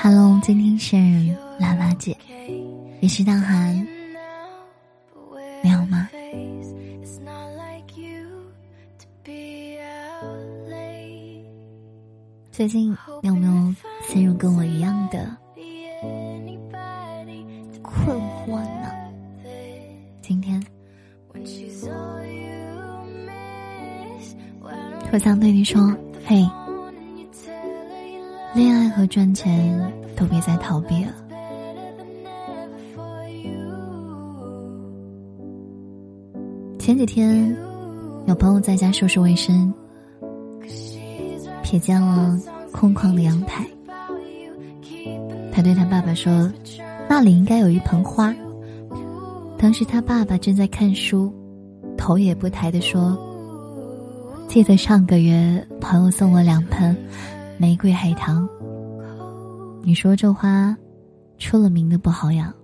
Hello，今天是拉拉姐，也是大寒，你好吗？最近你有没有陷入跟我一样的我想对你说，嘿。恋爱和赚钱都别再逃避了。前几天，有朋友在家收拾卫生，瞥见了空旷的阳台。他对他爸爸说：“那里应该有一盆花。”当时他爸爸正在看书，头也不抬的说：“记得上个月朋友送我两盆。”玫瑰海棠，你说这花出了名的不好养，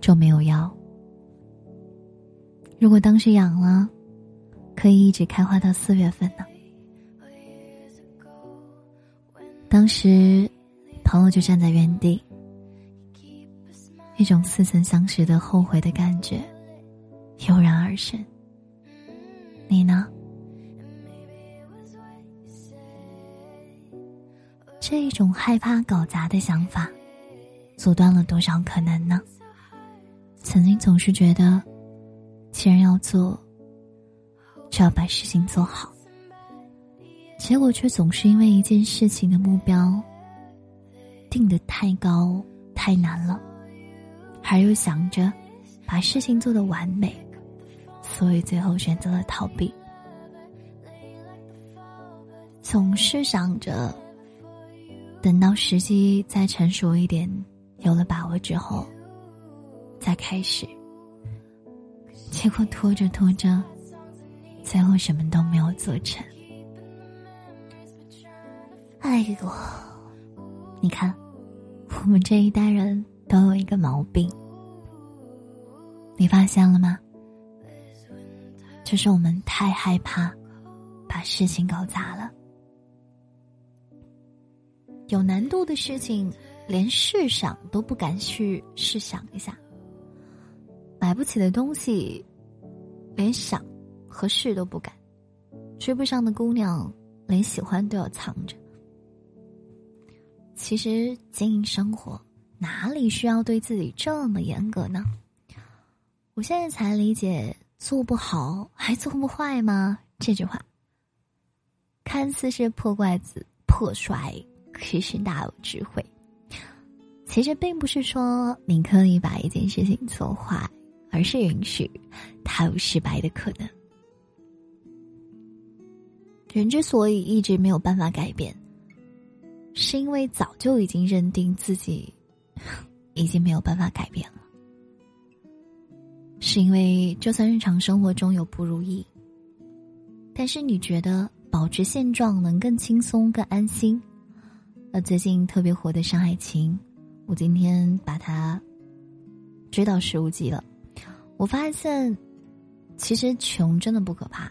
就没有要。如果当时养了，可以一直开花到四月份呢。当时朋友就站在原地，一种似曾相识的后悔的感觉油然而生。你呢？这一种害怕搞砸的想法，阻断了多少可能呢？曾经总是觉得，既然要做，就要把事情做好。结果却总是因为一件事情的目标定得太高太难了，而又想着把事情做得完美，所以最后选择了逃避。总是想着。等到时机再成熟一点，有了把握之后，再开始。结果拖着拖着，最后什么都没有做成。哎呦，你看，我们这一代人都有一个毛病，你发现了吗？就是我们太害怕把事情搞砸了。有难度的事情，连试想都不敢去试想一下；买不起的东西，连想和试都不敢；追不上的姑娘，连喜欢都要藏着。其实经营生活，哪里需要对自己这么严格呢？我现在才理解“做不好还做不坏吗”这句话。看似是破罐子破摔。其实大有智慧。其实并不是说你可以把一件事情做坏，而是允许它有失败的可能。人之所以一直没有办法改变，是因为早就已经认定自己已经没有办法改变了。是因为就算日常生活中有不如意，但是你觉得保持现状能更轻松、更安心。最近特别火的《上海情》，我今天把它追到十五集了。我发现，其实穷真的不可怕，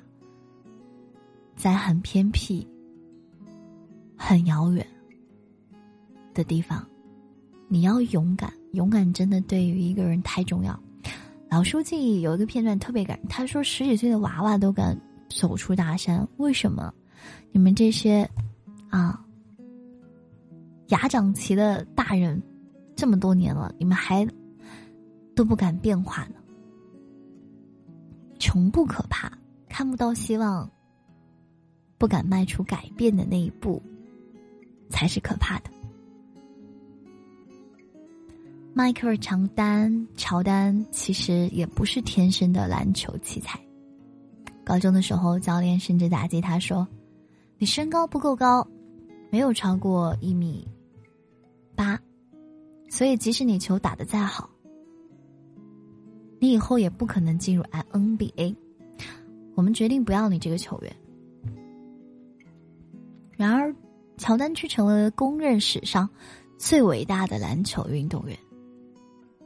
在很偏僻、很遥远的地方，你要勇敢。勇敢真的对于一个人太重要。老书记有一个片段特别感人，他说：“十几岁的娃娃都敢走出大山，为什么？你们这些啊？”牙长齐的大人，这么多年了，你们还都不敢变化呢。穷不可怕，看不到希望，不敢迈出改变的那一步，才是可怕的。迈克尔·乔丹，乔丹其实也不是天生的篮球奇才。高中的时候，教练甚至打击他说：“你身高不够高，没有超过一米。”八，所以即使你球打的再好，你以后也不可能进入 NBA。我们决定不要你这个球员。然而，乔丹却成为了公认史上最伟大的篮球运动员。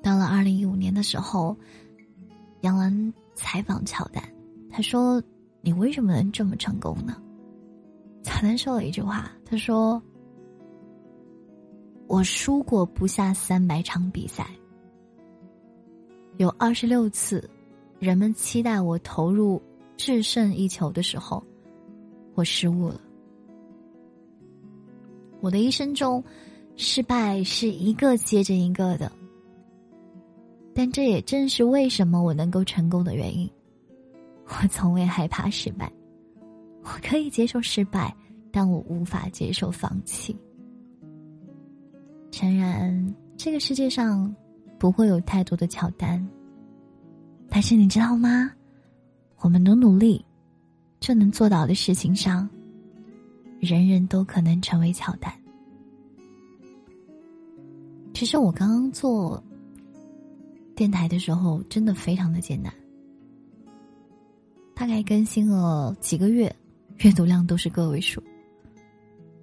到了二零一五年的时候，杨澜采访乔丹，他说：“你为什么能这么成功呢？”乔丹说了一句话，他说：“我输过不下三百场比赛，有二十六次，人们期待我投入制胜一球的时候，我失误了。我的一生中，失败是一个接着一个的。”但这也正是为什么我能够成功的原因。我从未害怕失败，我可以接受失败，但我无法接受放弃。诚然，这个世界上不会有太多的乔丹，但是你知道吗？我们努努力就能做到的事情上，人人都可能成为乔丹。其实我刚刚做。电台的时候真的非常的艰难，大概更新了几个月，阅读量都是个位数。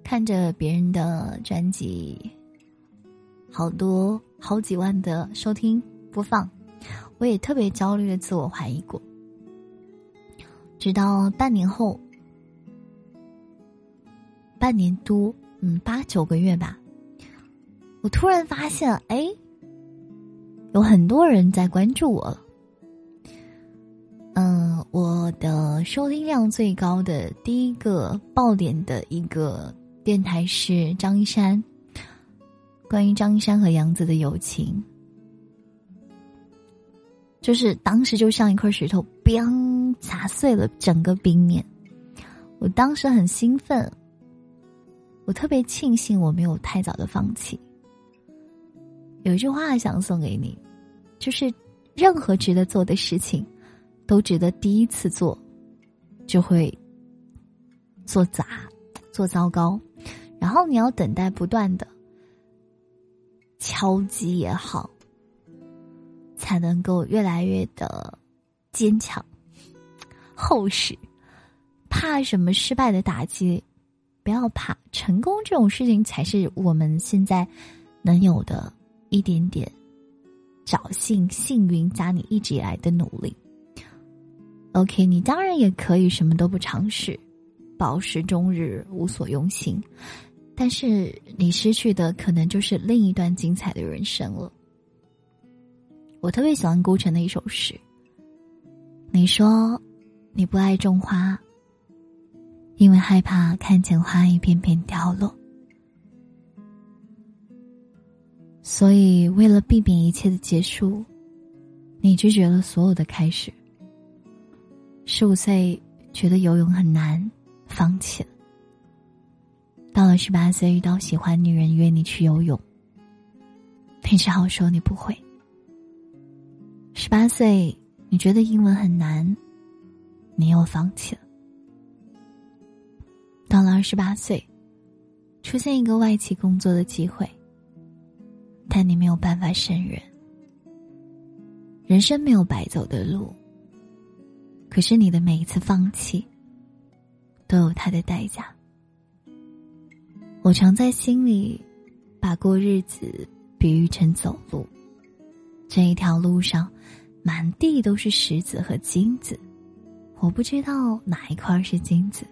看着别人的专辑，好多好几万的收听播放，我也特别焦虑的自我怀疑过。直到半年后，半年多，嗯，八九个月吧，我突然发现，哎。有很多人在关注我了。嗯，我的收听量最高的第一个爆点的一个电台是张一山，关于张一山和杨子的友情，就是当时就像一块石头砰砸碎了整个冰面。我当时很兴奋，我特别庆幸我没有太早的放弃。有一句话想送给你。就是任何值得做的事情，都值得第一次做，就会做砸、做糟糕，然后你要等待不断的敲击也好，才能够越来越的坚强、厚实。怕什么失败的打击？不要怕，成功这种事情才是我们现在能有的一点点。侥幸、幸运加你一直以来的努力。OK，你当然也可以什么都不尝试，饱食终日无所用心，但是你失去的可能就是另一段精彩的人生了。我特别喜欢顾城的一首诗。你说你不爱种花，因为害怕看见花一片片凋落。所以，为了避免一切的结束，你拒绝了所有的开始。十五岁觉得游泳很难，放弃了。到了十八岁，遇到喜欢女人约你去游泳，你只好说你不会。十八岁，你觉得英文很难，你又放弃了。到了二十八岁，出现一个外企工作的机会。但你没有办法胜任。人生没有白走的路，可是你的每一次放弃，都有它的代价。我常在心里，把过日子比喻成走路，这一条路上，满地都是石子和金子，我不知道哪一块是金子，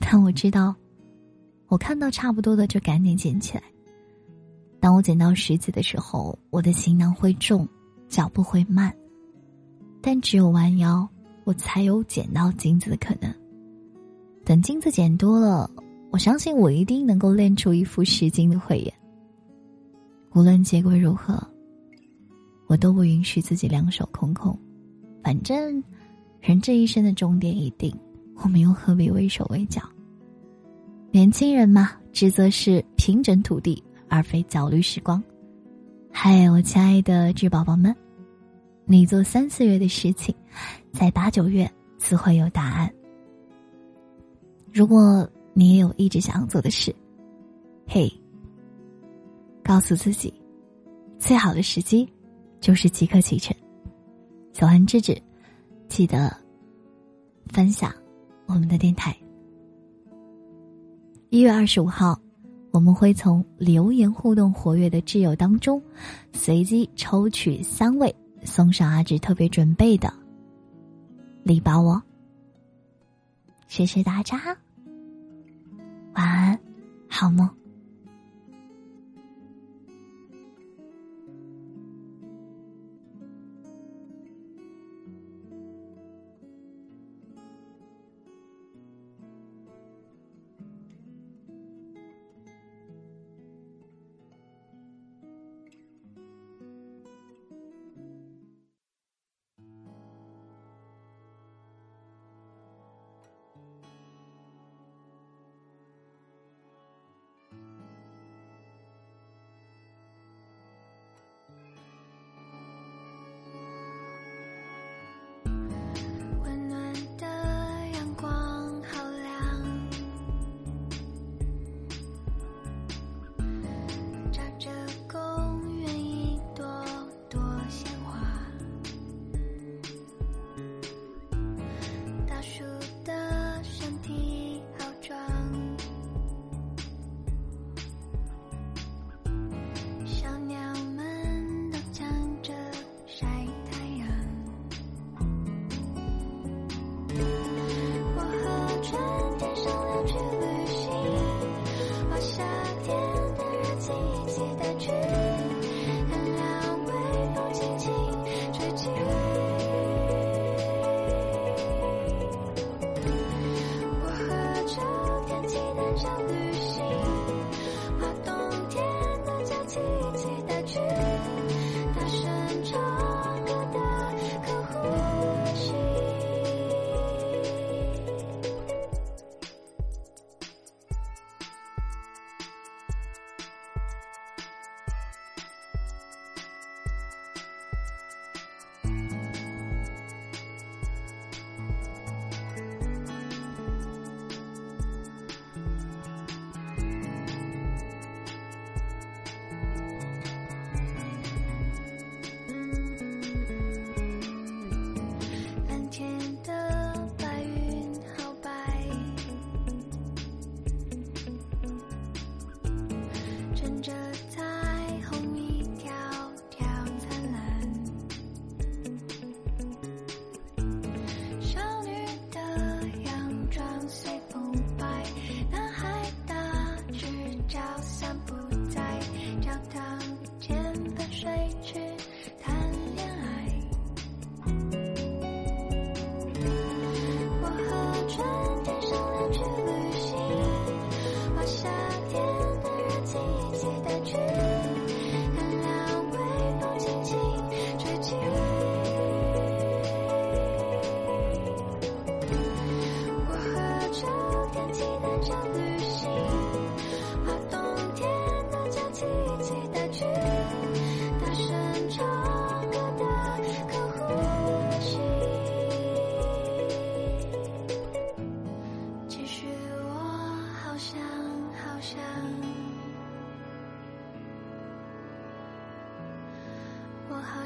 但我知道，我看到差不多的就赶紧捡起来。当我捡到石子的时候，我的行囊会重，脚步会慢，但只有弯腰，我才有捡到金子的可能。等金子捡多了，我相信我一定能够练出一副十斤的慧眼。无论结果如何，我都不允许自己两手空空。反正，人这一生的终点已定，我们又何必畏手畏脚？年轻人嘛，职责是平整土地。而非焦虑时光。嗨，我亲爱的智宝宝们，你做三四月的事情，在八九月自会有答案。如果你也有一直想要做的事。嘿，告诉自己最好的时机就是即刻启程。喜欢栀子记得分享我们的电台。一月二十五号，我们会从留言互动活跃的挚友当中随机抽取三位，送上阿志特别准备的礼包哦。谢谢大家。晚安好梦。记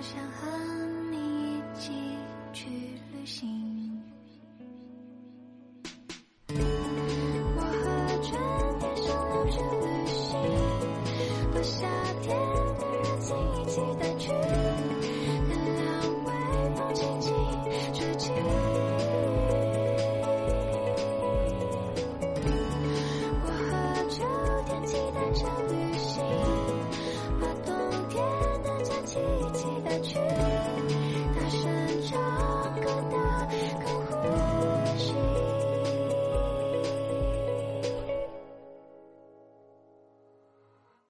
我想和你一起去旅行。